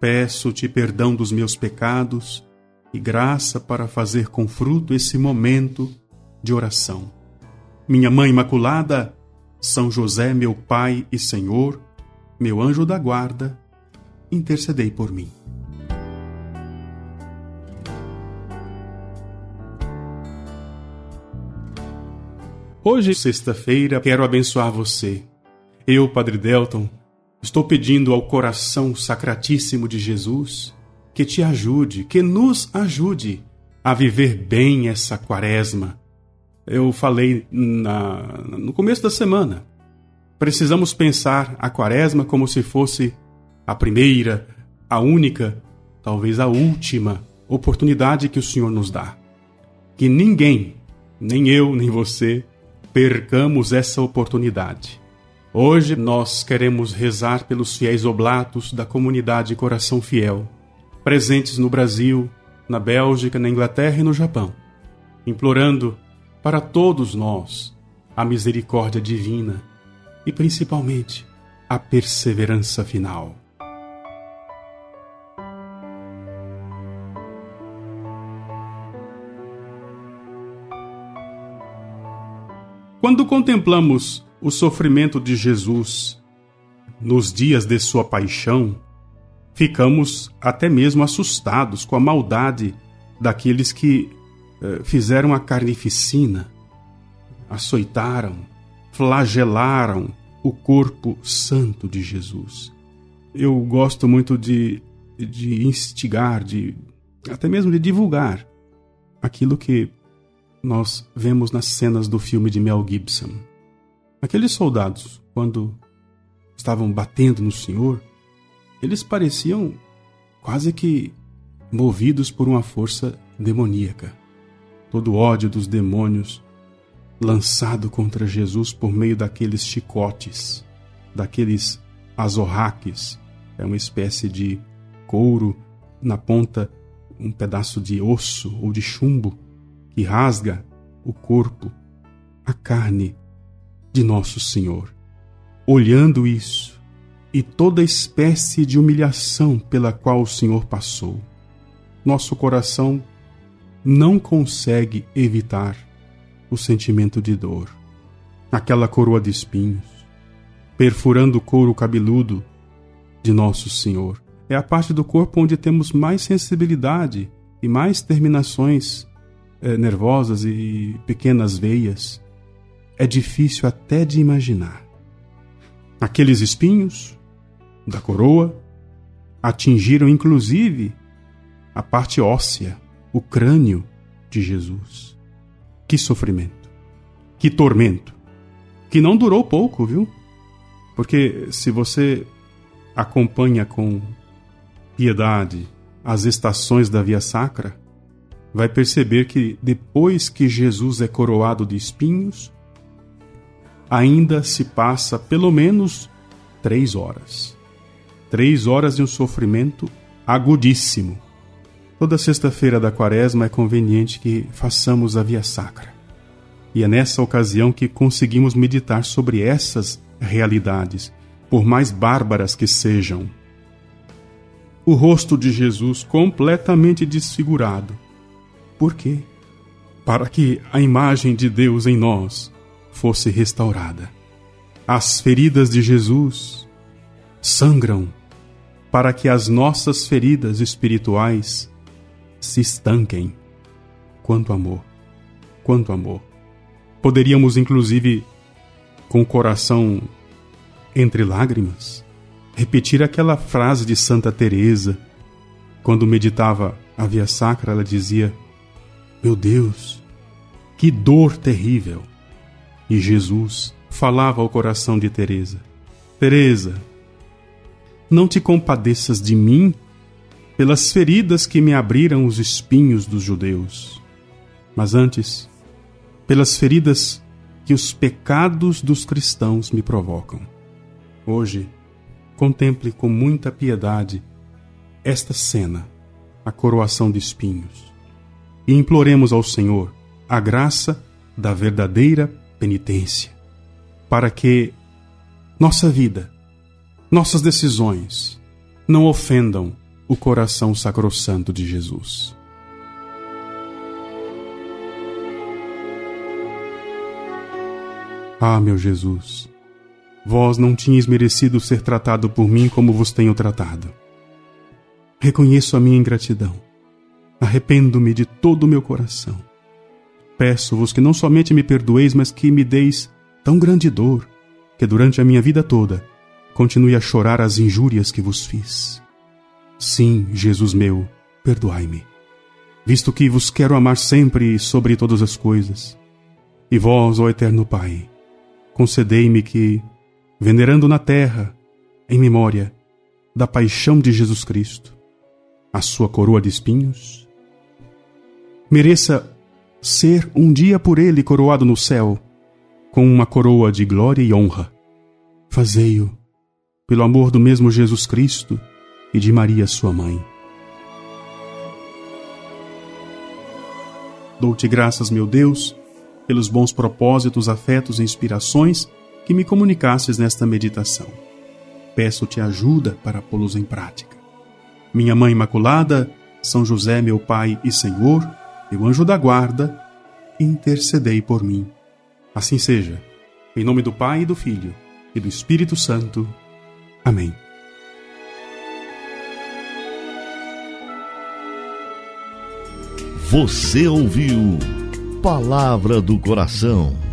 Peço-te perdão dos meus pecados e graça para fazer com fruto esse momento de oração. Minha Mãe Imaculada, São José, meu Pai e Senhor, meu anjo da guarda, intercedei por mim. Hoje, sexta-feira, quero abençoar você. Eu, Padre Delton, Estou pedindo ao coração sacratíssimo de Jesus que te ajude, que nos ajude a viver bem essa quaresma. Eu falei na, no começo da semana. Precisamos pensar a quaresma como se fosse a primeira, a única, talvez a última oportunidade que o Senhor nos dá. Que ninguém, nem eu, nem você, percamos essa oportunidade. Hoje nós queremos rezar pelos fiéis oblatos da comunidade Coração Fiel, presentes no Brasil, na Bélgica, na Inglaterra e no Japão, implorando para todos nós a misericórdia divina e principalmente a perseverança final. Quando contemplamos o sofrimento de Jesus nos dias de sua paixão, ficamos até mesmo assustados com a maldade daqueles que eh, fizeram a carnificina, açoitaram, flagelaram o corpo santo de Jesus. Eu gosto muito de, de instigar, de até mesmo de divulgar aquilo que nós vemos nas cenas do filme de Mel Gibson. Aqueles soldados, quando estavam batendo no Senhor, eles pareciam quase que movidos por uma força demoníaca. Todo o ódio dos demônios lançado contra Jesus por meio daqueles chicotes, daqueles azorraques, é uma espécie de couro na ponta, um pedaço de osso ou de chumbo que rasga o corpo, a carne de nosso Senhor. Olhando isso e toda espécie de humilhação pela qual o Senhor passou, nosso coração não consegue evitar o sentimento de dor. Aquela coroa de espinhos, perfurando o couro cabeludo de nosso Senhor, é a parte do corpo onde temos mais sensibilidade e mais terminações eh, nervosas e pequenas veias é difícil até de imaginar. Aqueles espinhos da coroa atingiram inclusive a parte óssea, o crânio de Jesus. Que sofrimento, que tormento, que não durou pouco, viu? Porque se você acompanha com piedade as estações da Via Sacra, vai perceber que depois que Jesus é coroado de espinhos, ainda se passa pelo menos três horas. Três horas de um sofrimento agudíssimo. Toda sexta-feira da quaresma é conveniente que façamos a via sacra. E é nessa ocasião que conseguimos meditar sobre essas realidades, por mais bárbaras que sejam. O rosto de Jesus completamente desfigurado. Por quê? Para que a imagem de Deus em nós fosse restaurada. As feridas de Jesus sangram para que as nossas feridas espirituais se estanquem. Quanto amor, quanto amor. Poderíamos, inclusive, com o coração entre lágrimas, repetir aquela frase de Santa Teresa, quando meditava a Via Sacra, ela dizia: Meu Deus, que dor terrível! E Jesus falava ao coração de Teresa: Teresa, não te compadeças de mim pelas feridas que me abriram os espinhos dos judeus, mas antes, pelas feridas que os pecados dos cristãos me provocam. Hoje, contemple com muita piedade esta cena, a coroação de espinhos, e imploremos ao Senhor a graça da verdadeira penitência, para que nossa vida, nossas decisões não ofendam o coração sacrossanto de Jesus. Ah, meu Jesus, vós não tinhas merecido ser tratado por mim como vos tenho tratado. Reconheço a minha ingratidão. Arrependo-me de todo o meu coração. Peço-vos que não somente me perdoeis, mas que me deis tão grande dor que durante a minha vida toda continue a chorar as injúrias que vos fiz. Sim, Jesus meu, perdoai-me, visto que vos quero amar sempre e sobre todas as coisas. E vós, ó Eterno Pai, concedei-me que, venerando na terra, em memória da paixão de Jesus Cristo, a sua coroa de espinhos, mereça ser um dia por ele coroado no céu com uma coroa de glória e honra. Fazei-o pelo amor do mesmo Jesus Cristo e de Maria, sua mãe. Dou-te graças, meu Deus, pelos bons propósitos, afetos e inspirações que me comunicasses nesta meditação. Peço-te ajuda para pô-los em prática. Minha Mãe Imaculada, São José, meu Pai e Senhor, meu anjo da guarda, intercedei por mim. Assim seja. Em nome do Pai e do Filho e do Espírito Santo. Amém. Você ouviu Palavra do Coração